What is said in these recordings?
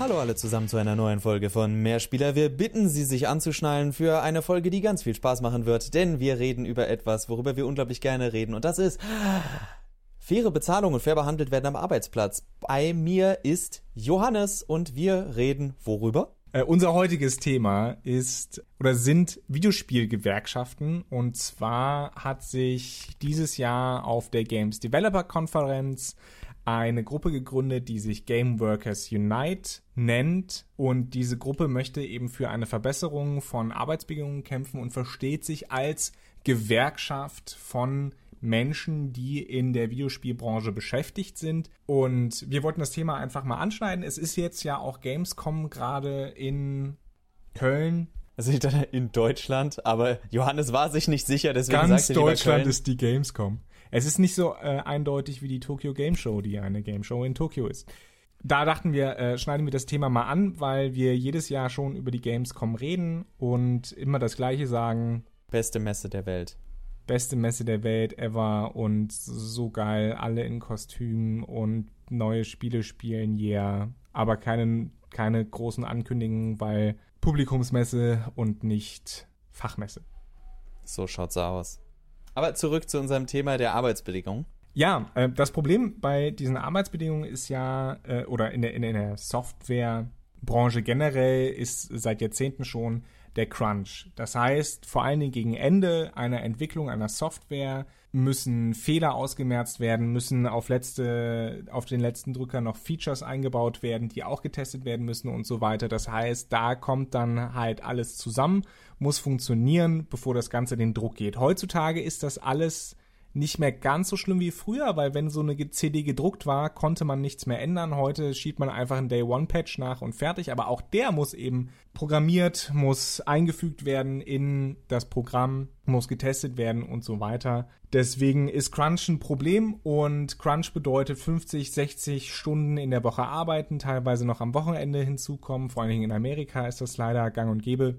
Hallo alle zusammen zu einer neuen Folge von Mehrspieler. Wir bitten Sie, sich anzuschnallen für eine Folge, die ganz viel Spaß machen wird, denn wir reden über etwas, worüber wir unglaublich gerne reden und das ist faire Bezahlung und fair behandelt werden am Arbeitsplatz. Bei mir ist Johannes und wir reden worüber? Äh, unser heutiges Thema ist oder sind Videospielgewerkschaften und zwar hat sich dieses Jahr auf der Games Developer Konferenz eine Gruppe gegründet, die sich Game Workers Unite nennt. Und diese Gruppe möchte eben für eine Verbesserung von Arbeitsbedingungen kämpfen und versteht sich als Gewerkschaft von Menschen, die in der Videospielbranche beschäftigt sind. Und wir wollten das Thema einfach mal anschneiden. Es ist jetzt ja auch Gamescom gerade in Köln. Also in Deutschland, aber Johannes war sich nicht sicher, deswegen Ganz Deutschland ist die Gamescom. Es ist nicht so äh, eindeutig wie die Tokyo Game Show, die eine Game Show in Tokio ist. Da dachten wir, äh, schneiden wir das Thema mal an, weil wir jedes Jahr schon über die Gamescom reden und immer das Gleiche sagen. Beste Messe der Welt. Beste Messe der Welt ever und so geil, alle in Kostümen und neue Spiele spielen, yeah. Aber keine, keine großen Ankündigungen, weil Publikumsmesse und nicht Fachmesse. So schaut's aus. Aber zurück zu unserem Thema der Arbeitsbedingungen. Ja, äh, das Problem bei diesen Arbeitsbedingungen ist ja, äh, oder in der, in der Softwarebranche generell ist seit Jahrzehnten schon der Crunch. Das heißt, vor allen Dingen gegen Ende einer Entwicklung einer Software müssen Fehler ausgemerzt werden, müssen auf letzte, auf den letzten Drücker noch Features eingebaut werden, die auch getestet werden müssen und so weiter. Das heißt, da kommt dann halt alles zusammen, muss funktionieren, bevor das Ganze den Druck geht. Heutzutage ist das alles nicht mehr ganz so schlimm wie früher, weil wenn so eine CD gedruckt war, konnte man nichts mehr ändern. Heute schiebt man einfach einen Day-One-Patch nach und fertig. Aber auch der muss eben programmiert, muss eingefügt werden in das Programm, muss getestet werden und so weiter. Deswegen ist Crunch ein Problem und Crunch bedeutet 50, 60 Stunden in der Woche arbeiten, teilweise noch am Wochenende hinzukommen. Vor allen Dingen in Amerika ist das leider gang und gäbe.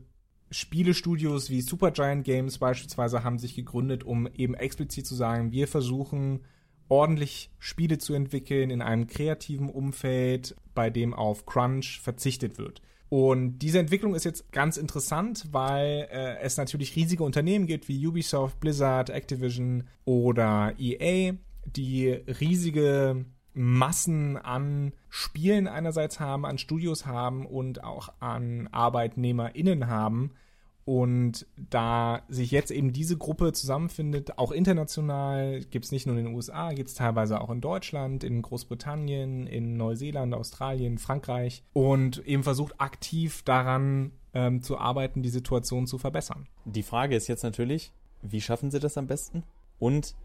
Spielestudios wie Supergiant Games beispielsweise haben sich gegründet, um eben explizit zu sagen, wir versuchen ordentlich Spiele zu entwickeln in einem kreativen Umfeld, bei dem auf Crunch verzichtet wird. Und diese Entwicklung ist jetzt ganz interessant, weil äh, es natürlich riesige Unternehmen gibt wie Ubisoft, Blizzard, Activision oder EA, die riesige Massen an Spielen einerseits haben, an Studios haben und auch an ArbeitnehmerInnen haben. Und da sich jetzt eben diese Gruppe zusammenfindet, auch international, gibt es nicht nur in den USA, gibt es teilweise auch in Deutschland, in Großbritannien, in Neuseeland, Australien, Frankreich und eben versucht aktiv daran ähm, zu arbeiten, die Situation zu verbessern. Die Frage ist jetzt natürlich, wie schaffen Sie das am besten? Und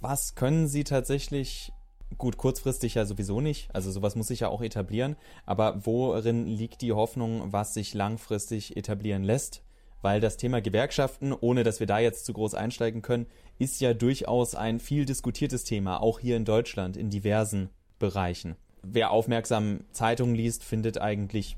was können Sie tatsächlich Gut, kurzfristig ja sowieso nicht. Also sowas muss sich ja auch etablieren. Aber worin liegt die Hoffnung, was sich langfristig etablieren lässt? Weil das Thema Gewerkschaften, ohne dass wir da jetzt zu groß einsteigen können, ist ja durchaus ein viel diskutiertes Thema, auch hier in Deutschland in diversen Bereichen. Wer aufmerksam Zeitungen liest, findet eigentlich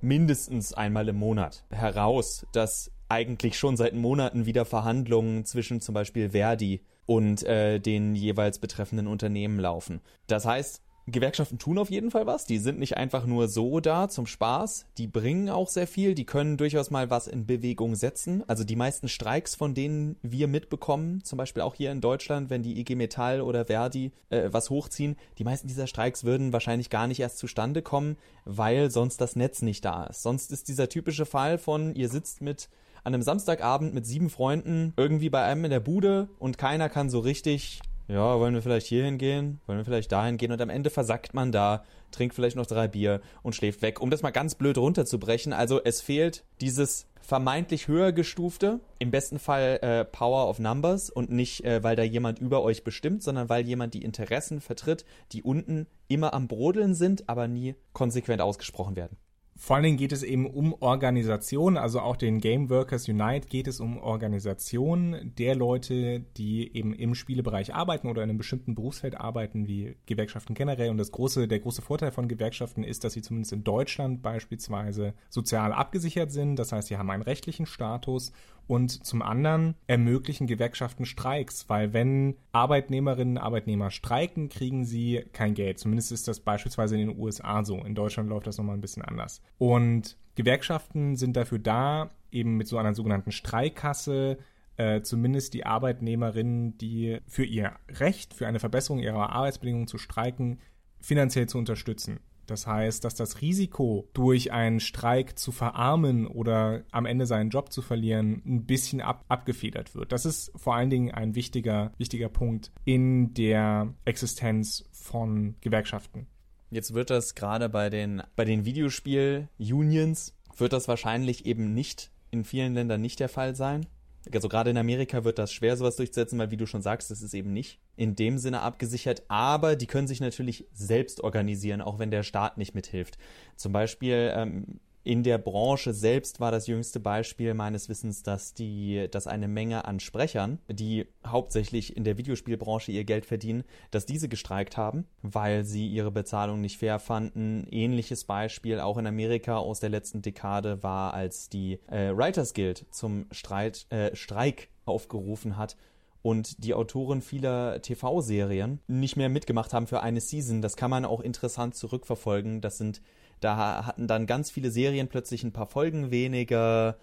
mindestens einmal im Monat heraus, dass eigentlich schon seit Monaten wieder Verhandlungen zwischen zum Beispiel Verdi und äh, den jeweils betreffenden Unternehmen laufen. Das heißt, Gewerkschaften tun auf jeden Fall was. Die sind nicht einfach nur so da zum Spaß. Die bringen auch sehr viel. Die können durchaus mal was in Bewegung setzen. Also die meisten Streiks, von denen wir mitbekommen, zum Beispiel auch hier in Deutschland, wenn die IG Metall oder Verdi äh, was hochziehen, die meisten dieser Streiks würden wahrscheinlich gar nicht erst zustande kommen, weil sonst das Netz nicht da ist. Sonst ist dieser typische Fall von, ihr sitzt mit an einem Samstagabend mit sieben Freunden irgendwie bei einem in der Bude und keiner kann so richtig, ja, wollen wir vielleicht hier hingehen, wollen wir vielleicht dahin gehen und am Ende versackt man da, trinkt vielleicht noch drei Bier und schläft weg. Um das mal ganz blöd runterzubrechen, also es fehlt dieses vermeintlich höher gestufte, im besten Fall äh, Power of Numbers und nicht, äh, weil da jemand über euch bestimmt, sondern weil jemand die Interessen vertritt, die unten immer am Brodeln sind, aber nie konsequent ausgesprochen werden. Vor allen Dingen geht es eben um Organisation, also auch den Game Workers Unite geht es um Organisation der Leute, die eben im Spielebereich arbeiten oder in einem bestimmten Berufsfeld arbeiten, wie Gewerkschaften generell. Und das große, der große Vorteil von Gewerkschaften ist, dass sie zumindest in Deutschland beispielsweise sozial abgesichert sind. Das heißt, sie haben einen rechtlichen Status Und zum anderen ermöglichen Gewerkschaften Streiks, weil wenn Arbeitnehmerinnen und Arbeitnehmer streiken, kriegen sie kein Geld. Zumindest ist das beispielsweise in den USA so. In Deutschland läuft das nochmal ein bisschen anders. Und Gewerkschaften sind dafür da, eben mit so einer sogenannten Streikkasse äh, zumindest die Arbeitnehmerinnen, die für ihr Recht, für eine Verbesserung ihrer Arbeitsbedingungen zu streiken, finanziell zu unterstützen. Das heißt, dass das Risiko, durch einen Streik zu verarmen oder am Ende seinen Job zu verlieren, ein bisschen ab, abgefedert wird. Das ist vor allen Dingen ein wichtiger, wichtiger Punkt in der Existenz von Gewerkschaften. Jetzt wird das gerade bei den, bei den Videospiel-Unions, wird das wahrscheinlich eben nicht in vielen Ländern nicht der Fall sein. Also gerade in Amerika wird das schwer, sowas durchzusetzen, weil wie du schon sagst, das ist eben nicht in dem Sinne abgesichert, aber die können sich natürlich selbst organisieren, auch wenn der Staat nicht mithilft. Zum Beispiel ähm, in der Branche selbst war das jüngste Beispiel meines Wissens, dass die, dass eine Menge an Sprechern, die hauptsächlich in der Videospielbranche ihr Geld verdienen, dass diese gestreikt haben, weil sie ihre Bezahlung nicht fair fanden. Ähnliches Beispiel auch in Amerika aus der letzten Dekade war, als die äh, Writers Guild zum Streit, äh, Streik aufgerufen hat und die Autoren vieler TV-Serien nicht mehr mitgemacht haben für eine Season. Das kann man auch interessant zurückverfolgen. Das sind da hatten dann ganz viele Serien plötzlich ein paar Folgen weniger.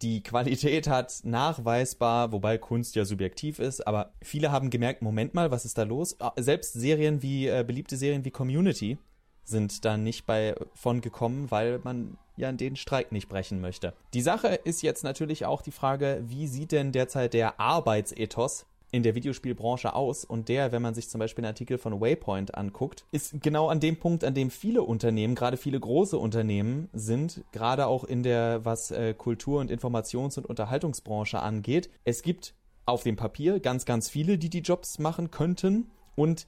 Die Qualität hat nachweisbar, wobei Kunst ja subjektiv ist, aber viele haben gemerkt, Moment mal, was ist da los? Ah, selbst Serien wie, äh, beliebte Serien wie Community sind da nicht bei von gekommen, weil man ja den Streik nicht brechen möchte. Die Sache ist jetzt natürlich auch die Frage, wie sieht denn derzeit der Arbeitsethos in der Videospielbranche aus und der, wenn man sich zum Beispiel einen Artikel von Waypoint anguckt, ist genau an dem Punkt, an dem viele Unternehmen, gerade viele große Unternehmen sind, gerade auch in der, was äh, Kultur- und Informations- und Unterhaltungsbranche angeht. Es gibt auf dem Papier ganz, ganz viele, die die Jobs machen könnten und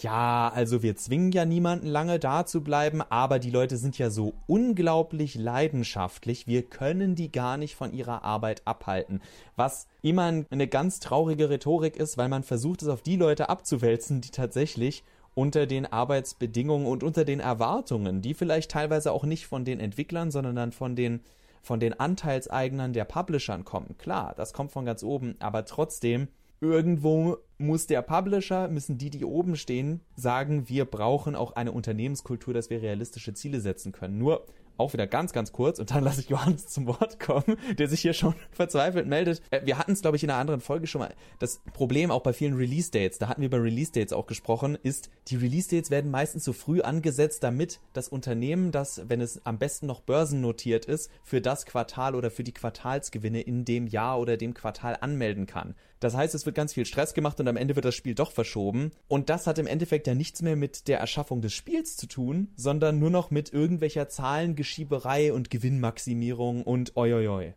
ja, also wir zwingen ja niemanden lange da zu bleiben, aber die Leute sind ja so unglaublich leidenschaftlich, wir können die gar nicht von ihrer Arbeit abhalten. Was immer eine ganz traurige Rhetorik ist, weil man versucht es auf die Leute abzuwälzen, die tatsächlich unter den Arbeitsbedingungen und unter den Erwartungen, die vielleicht teilweise auch nicht von den Entwicklern, sondern dann von den von den Anteilseignern der Publishern kommen. Klar, das kommt von ganz oben, aber trotzdem irgendwo muss der Publisher, müssen die, die oben stehen, sagen, wir brauchen auch eine Unternehmenskultur, dass wir realistische Ziele setzen können. Nur auch wieder ganz, ganz kurz und dann lasse ich Johannes zum Wort kommen, der sich hier schon verzweifelt meldet. Äh, wir hatten es, glaube ich, in einer anderen Folge schon mal. Das Problem auch bei vielen Release-Dates, da hatten wir über Release-Dates auch gesprochen, ist, die Release-Dates werden meistens so früh angesetzt, damit das Unternehmen, das, wenn es am besten noch börsennotiert ist, für das Quartal oder für die Quartalsgewinne in dem Jahr oder dem Quartal anmelden kann. Das heißt, es wird ganz viel Stress gemacht und am Ende wird das Spiel doch verschoben. Und das hat im Endeffekt ja nichts mehr mit der Erschaffung des Spiels zu tun, sondern nur noch mit irgendwelcher Zahlengeschieberei und Gewinnmaximierung und oi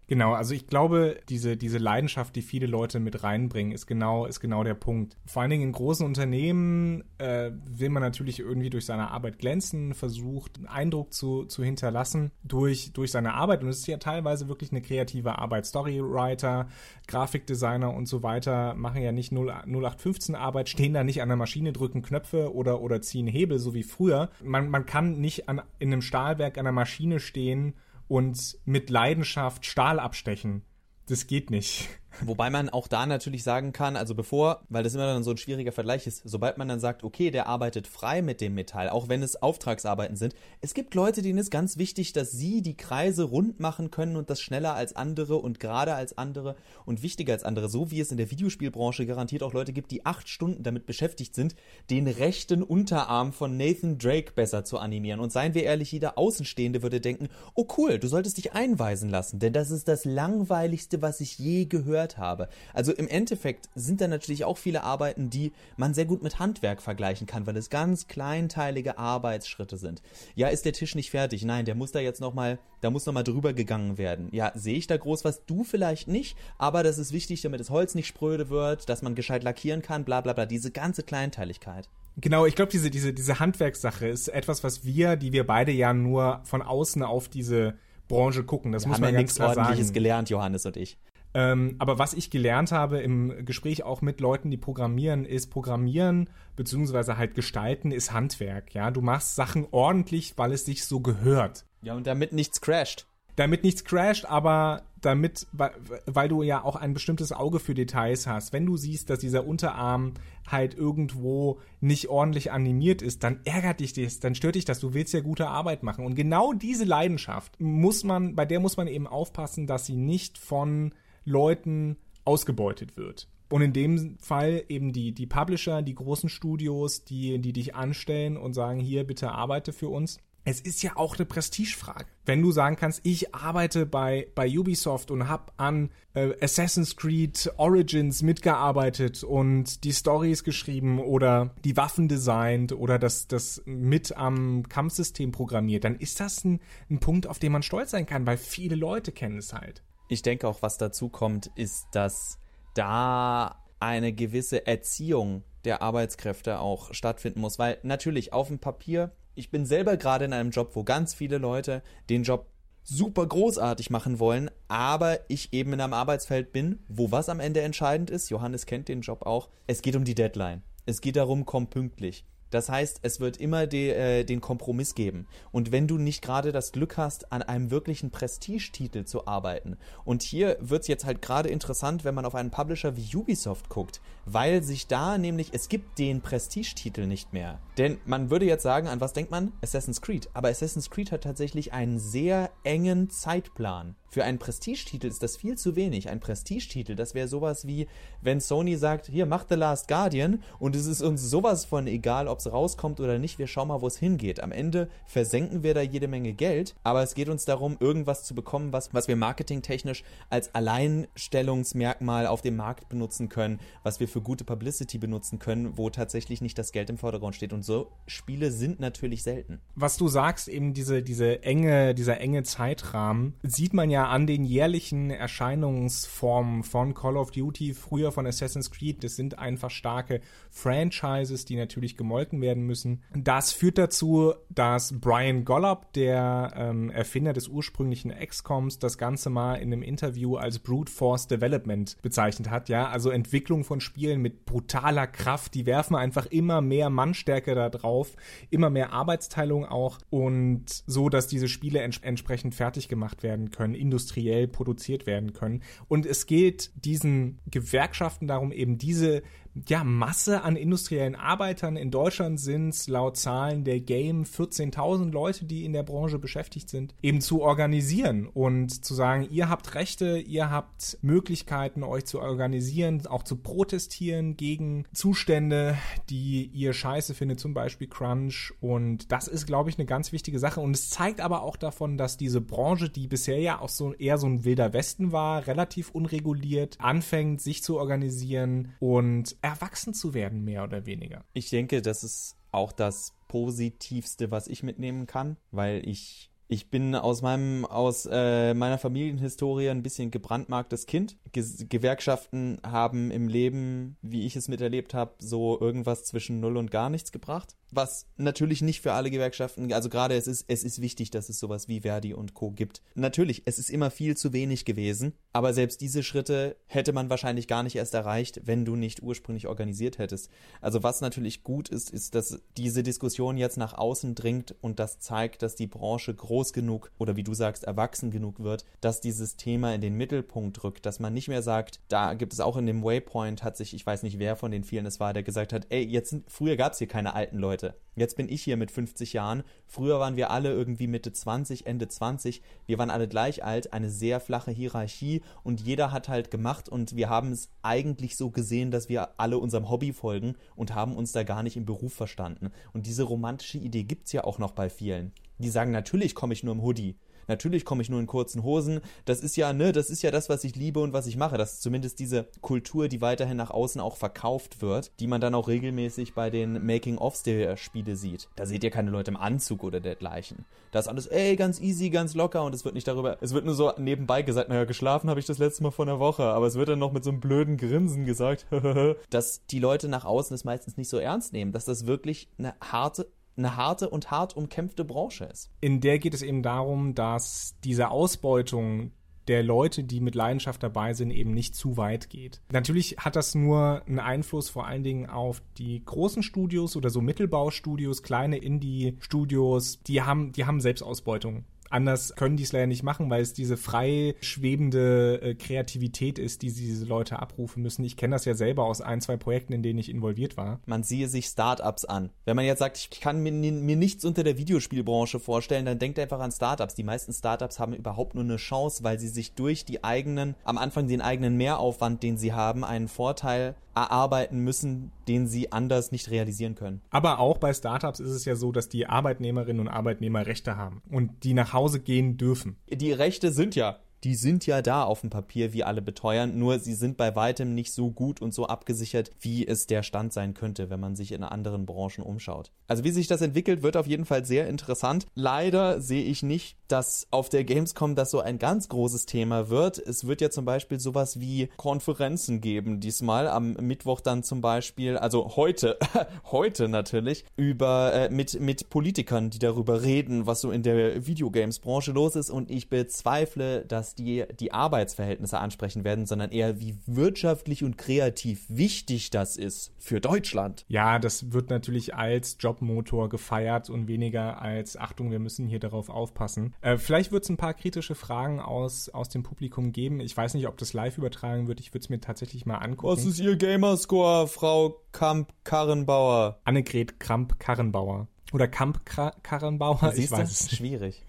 Genau, also ich glaube, diese, diese Leidenschaft, die viele Leute mit reinbringen, ist genau, ist genau der Punkt. Vor allen Dingen in großen Unternehmen äh, will man natürlich irgendwie durch seine Arbeit glänzen, versucht einen Eindruck zu, zu hinterlassen durch, durch seine Arbeit. Und es ist ja teilweise wirklich eine kreative Arbeit. Storywriter, Grafikdesigner und so weiter weiter machen ja nicht 0815 Arbeit, stehen da nicht an der Maschine, drücken Knöpfe oder, oder ziehen Hebel, so wie früher. Man, man kann nicht an, in einem Stahlwerk an der Maschine stehen und mit Leidenschaft Stahl abstechen. Das geht nicht. Wobei man auch da natürlich sagen kann, also bevor, weil das immer dann so ein schwieriger Vergleich ist, sobald man dann sagt, okay, der arbeitet frei mit dem Metall, auch wenn es Auftragsarbeiten sind, es gibt Leute, denen ist ganz wichtig, dass sie die Kreise rund machen können und das schneller als andere und gerade als andere und wichtiger als andere, so wie es in der Videospielbranche garantiert auch Leute gibt, die acht Stunden damit beschäftigt sind, den rechten Unterarm von Nathan Drake besser zu animieren. Und seien wir ehrlich, jeder Außenstehende würde denken, oh cool, du solltest dich einweisen lassen, denn das ist das langweiligste, was ich je gehört gehört habe. Also im Endeffekt sind da natürlich auch viele Arbeiten, die man sehr gut mit Handwerk vergleichen kann, weil es ganz kleinteilige Arbeitsschritte sind. Ja, ist der Tisch nicht fertig? Nein, der muss da jetzt nochmal, da muss nochmal drüber gegangen werden. Ja, sehe ich da groß was? Du vielleicht nicht, aber das ist wichtig, damit das Holz nicht spröde wird, dass man gescheit lackieren kann, bla bla bla. Diese ganze Kleinteiligkeit. Genau, ich glaube, diese, diese, diese Handwerkssache ist etwas, was wir, die wir beide ja nur von außen auf diese Branche gucken. Das wir muss man ja ganz klar sagen. Ordentliches gelernt, Johannes und ich. Ähm, aber was ich gelernt habe im Gespräch auch mit Leuten, die programmieren, ist Programmieren beziehungsweise halt Gestalten ist Handwerk. Ja, du machst Sachen ordentlich, weil es sich so gehört. Ja, und damit nichts crasht. Damit nichts crasht, aber damit, weil, weil du ja auch ein bestimmtes Auge für Details hast. Wenn du siehst, dass dieser Unterarm halt irgendwo nicht ordentlich animiert ist, dann ärgert dich das, dann stört dich das. Du willst ja gute Arbeit machen. Und genau diese Leidenschaft muss man, bei der muss man eben aufpassen, dass sie nicht von Leuten ausgebeutet wird. Und in dem Fall eben die, die Publisher, die großen Studios, die, die dich anstellen und sagen, hier, bitte arbeite für uns es ist ja auch eine Prestigefrage. Wenn du sagen kannst, ich arbeite bei, bei Ubisoft und habe an äh, Assassin's Creed Origins mitgearbeitet und die Stories geschrieben oder die Waffen designt oder das, das mit am Kampfsystem programmiert, dann ist das ein, ein Punkt, auf den man stolz sein kann, weil viele Leute kennen es halt. Ich denke auch, was dazu kommt, ist, dass da eine gewisse Erziehung der Arbeitskräfte auch stattfinden muss, weil natürlich auf dem Papier ich bin selber gerade in einem Job, wo ganz viele Leute den Job super großartig machen wollen, aber ich eben in einem Arbeitsfeld bin, wo was am Ende entscheidend ist, Johannes kennt den Job auch, es geht um die Deadline. Es geht darum, komm pünktlich. Das heißt, es wird immer de, äh, den Kompromiss geben. Und wenn du nicht gerade das Glück hast, an einem wirklichen Prestigetitel zu arbeiten, und hier wird es jetzt halt gerade interessant, wenn man auf einen Publisher wie Ubisoft guckt, weil sich da nämlich, es gibt den Prestigetitel nicht mehr. Denn man würde jetzt sagen, an was denkt man? Assassin's Creed. Aber Assassin's Creed hat tatsächlich einen sehr engen Zeitplan. Für einen Prestigetitel ist das viel zu wenig. Ein Prestigetitel, das wäre sowas wie, wenn Sony sagt, hier, macht The Last Guardian und es ist uns sowas von egal, ob es rauskommt oder nicht, wir schauen mal, wo es hingeht. Am Ende versenken wir da jede Menge Geld, aber es geht uns darum, irgendwas zu bekommen, was, was wir marketingtechnisch als Alleinstellungsmerkmal auf dem Markt benutzen können, was wir für gute Publicity benutzen können, wo tatsächlich nicht das Geld im Vordergrund steht. Und so Spiele sind natürlich selten. Was du sagst, eben diese, diese enge, dieser enge Zeitrahmen, sieht man ja ja an den jährlichen Erscheinungsformen von Call of Duty, früher von Assassin's Creed. Das sind einfach starke Franchises, die natürlich gemolken werden müssen. Das führt dazu, dass Brian Gollop, der ähm, Erfinder des ursprünglichen XCOMs, das Ganze mal in einem Interview als Brute Force Development bezeichnet hat. Ja, also Entwicklung von Spielen mit brutaler Kraft. Die werfen einfach immer mehr Mannstärke da drauf, immer mehr Arbeitsteilung auch und so, dass diese Spiele ents entsprechend fertig gemacht werden können industriell produziert werden können. Und es geht diesen Gewerkschaften darum, eben diese ja, Masse an industriellen Arbeitern. In Deutschland sind es laut Zahlen der Game 14.000 Leute, die in der Branche beschäftigt sind, eben zu organisieren und zu sagen, ihr habt Rechte, ihr habt Möglichkeiten, euch zu organisieren, auch zu protestieren gegen Zustände, die ihr scheiße findet, zum Beispiel Crunch. Und das ist, glaube ich, eine ganz wichtige Sache. Und es zeigt aber auch davon, dass diese Branche, die bisher ja auch so eher so ein wilder Westen war, relativ unreguliert, anfängt, sich zu organisieren und erwachsen zu werden, mehr oder weniger. Ich denke, das ist auch das Positivste, was ich mitnehmen kann, weil ich ich bin aus meinem aus äh, meiner Familienhistorie ein bisschen gebrandmarktes Kind. Ge Gewerkschaften haben im Leben, wie ich es miterlebt habe, so irgendwas zwischen null und gar nichts gebracht was natürlich nicht für alle Gewerkschaften, also gerade es ist, es ist wichtig, dass es sowas wie Verdi und Co. gibt. Natürlich, es ist immer viel zu wenig gewesen, aber selbst diese Schritte hätte man wahrscheinlich gar nicht erst erreicht, wenn du nicht ursprünglich organisiert hättest. Also was natürlich gut ist, ist, dass diese Diskussion jetzt nach außen dringt und das zeigt, dass die Branche groß genug oder wie du sagst, erwachsen genug wird, dass dieses Thema in den Mittelpunkt rückt, dass man nicht mehr sagt, da gibt es auch in dem Waypoint hat sich, ich weiß nicht wer von den vielen es war, der gesagt hat, ey, jetzt früher gab es hier keine alten Leute Leute. Jetzt bin ich hier mit 50 Jahren. Früher waren wir alle irgendwie Mitte 20, Ende 20. Wir waren alle gleich alt, eine sehr flache Hierarchie und jeder hat halt gemacht und wir haben es eigentlich so gesehen, dass wir alle unserem Hobby folgen und haben uns da gar nicht im Beruf verstanden. Und diese romantische Idee gibt es ja auch noch bei vielen. Die sagen, natürlich komme ich nur im Hoodie. Natürlich komme ich nur in kurzen Hosen. Das ist ja, ne, das ist ja das, was ich liebe und was ich mache. Das ist zumindest diese Kultur, die weiterhin nach außen auch verkauft wird, die man dann auch regelmäßig bei den Making-ofs der Spiele sieht. Da seht ihr keine Leute im Anzug oder dergleichen. Da ist alles, ey, ganz easy, ganz locker und es wird nicht darüber, es wird nur so nebenbei gesagt, naja, geschlafen habe ich das letzte Mal vor einer Woche, aber es wird dann noch mit so einem blöden Grinsen gesagt, dass die Leute nach außen es meistens nicht so ernst nehmen, dass das wirklich eine harte eine harte und hart umkämpfte Branche ist. In der geht es eben darum, dass diese Ausbeutung der Leute, die mit Leidenschaft dabei sind, eben nicht zu weit geht. Natürlich hat das nur einen Einfluss vor allen Dingen auf die großen Studios oder so Mittelbaustudios, kleine Indie-Studios, die haben, die haben Selbstausbeutung anders können die es leider nicht machen, weil es diese frei schwebende äh, Kreativität ist, die diese Leute abrufen müssen. Ich kenne das ja selber aus ein, zwei Projekten, in denen ich involviert war. Man siehe sich Startups an. Wenn man jetzt sagt, ich kann mir, mir nichts unter der Videospielbranche vorstellen, dann denkt einfach an Startups. Die meisten Startups haben überhaupt nur eine Chance, weil sie sich durch die eigenen, am Anfang den eigenen Mehraufwand, den sie haben, einen Vorteil erarbeiten müssen, den sie anders nicht realisieren können. Aber auch bei Startups ist es ja so, dass die Arbeitnehmerinnen und Arbeitnehmer Rechte haben und die nach Hause gehen dürfen. Die Rechte sind ja die sind ja da auf dem Papier, wie alle beteuern, nur sie sind bei weitem nicht so gut und so abgesichert, wie es der Stand sein könnte, wenn man sich in anderen Branchen umschaut. Also wie sich das entwickelt, wird auf jeden Fall sehr interessant. Leider sehe ich nicht, dass auf der Gamescom das so ein ganz großes Thema wird. Es wird ja zum Beispiel sowas wie Konferenzen geben, diesmal am Mittwoch dann zum Beispiel, also heute, heute natürlich, über äh, mit, mit Politikern, die darüber reden, was so in der Videogames-Branche los ist und ich bezweifle, dass dass die die Arbeitsverhältnisse ansprechen werden, sondern eher wie wirtschaftlich und kreativ wichtig das ist für Deutschland. Ja, das wird natürlich als Jobmotor gefeiert und weniger als Achtung, wir müssen hier darauf aufpassen. Äh, vielleicht wird es ein paar kritische Fragen aus, aus dem Publikum geben. Ich weiß nicht, ob das live übertragen wird. Ich würde es mir tatsächlich mal angucken. Was ist Ihr Gamerscore, Frau Kamp-Karrenbauer? Annegret Kramp-Karrenbauer. Oder Kamp-Karrenbauer? Ich weiß es. Schwierig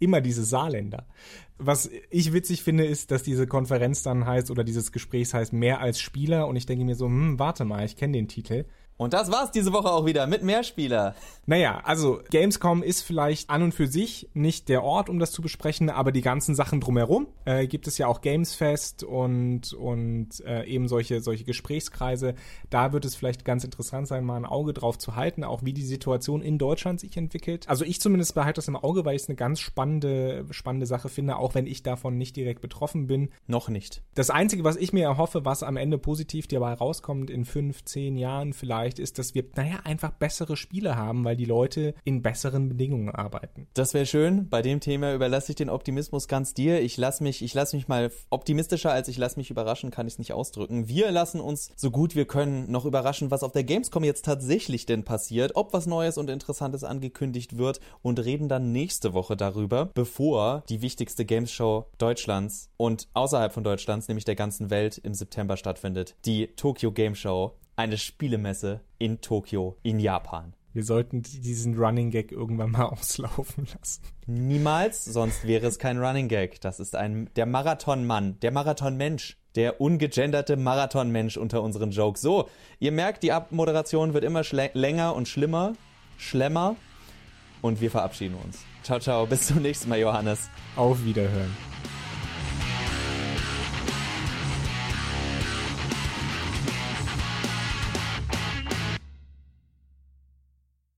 immer diese Saarländer. Was ich witzig finde, ist, dass diese Konferenz dann heißt oder dieses Gespräch heißt mehr als Spieler und ich denke mir so, hm, warte mal, ich kenne den Titel. Und das war's diese Woche auch wieder mit Mehrspieler. Naja, also Gamescom ist vielleicht an und für sich nicht der Ort, um das zu besprechen, aber die ganzen Sachen drumherum äh, gibt es ja auch Gamesfest und, und äh, eben solche, solche Gesprächskreise. Da wird es vielleicht ganz interessant sein, mal ein Auge drauf zu halten, auch wie die Situation in Deutschland sich entwickelt. Also ich zumindest behalte das im Auge, weil ich es eine ganz spannende, spannende Sache finde, auch wenn ich davon nicht direkt betroffen bin. Noch nicht. Das Einzige, was ich mir erhoffe, was am Ende positiv dabei rauskommt, in fünf, zehn Jahren vielleicht, vielleicht ist, dass wir, naja, einfach bessere Spiele haben, weil die Leute in besseren Bedingungen arbeiten. Das wäre schön. Bei dem Thema überlasse ich den Optimismus ganz dir. Ich lasse mich, ich lasse mich mal optimistischer, als ich lasse mich überraschen, kann ich es nicht ausdrücken. Wir lassen uns so gut wir können noch überraschen, was auf der Gamescom jetzt tatsächlich denn passiert, ob was Neues und Interessantes angekündigt wird und reden dann nächste Woche darüber, bevor die wichtigste Games Show Deutschlands und außerhalb von Deutschlands, nämlich der ganzen Welt, im September stattfindet. Die Tokyo Game Show eine Spielemesse in Tokio, in Japan. Wir sollten diesen Running Gag irgendwann mal auslaufen lassen. Niemals, sonst wäre es kein Running Gag. Das ist ein der Marathonmann, der Marathonmensch, der ungegenderte Marathonmensch unter unseren Jokes. So, ihr merkt, die Abmoderation wird immer länger und schlimmer, schlemmer und wir verabschieden uns. Ciao, ciao, bis zum nächsten Mal, Johannes. Auf Wiederhören.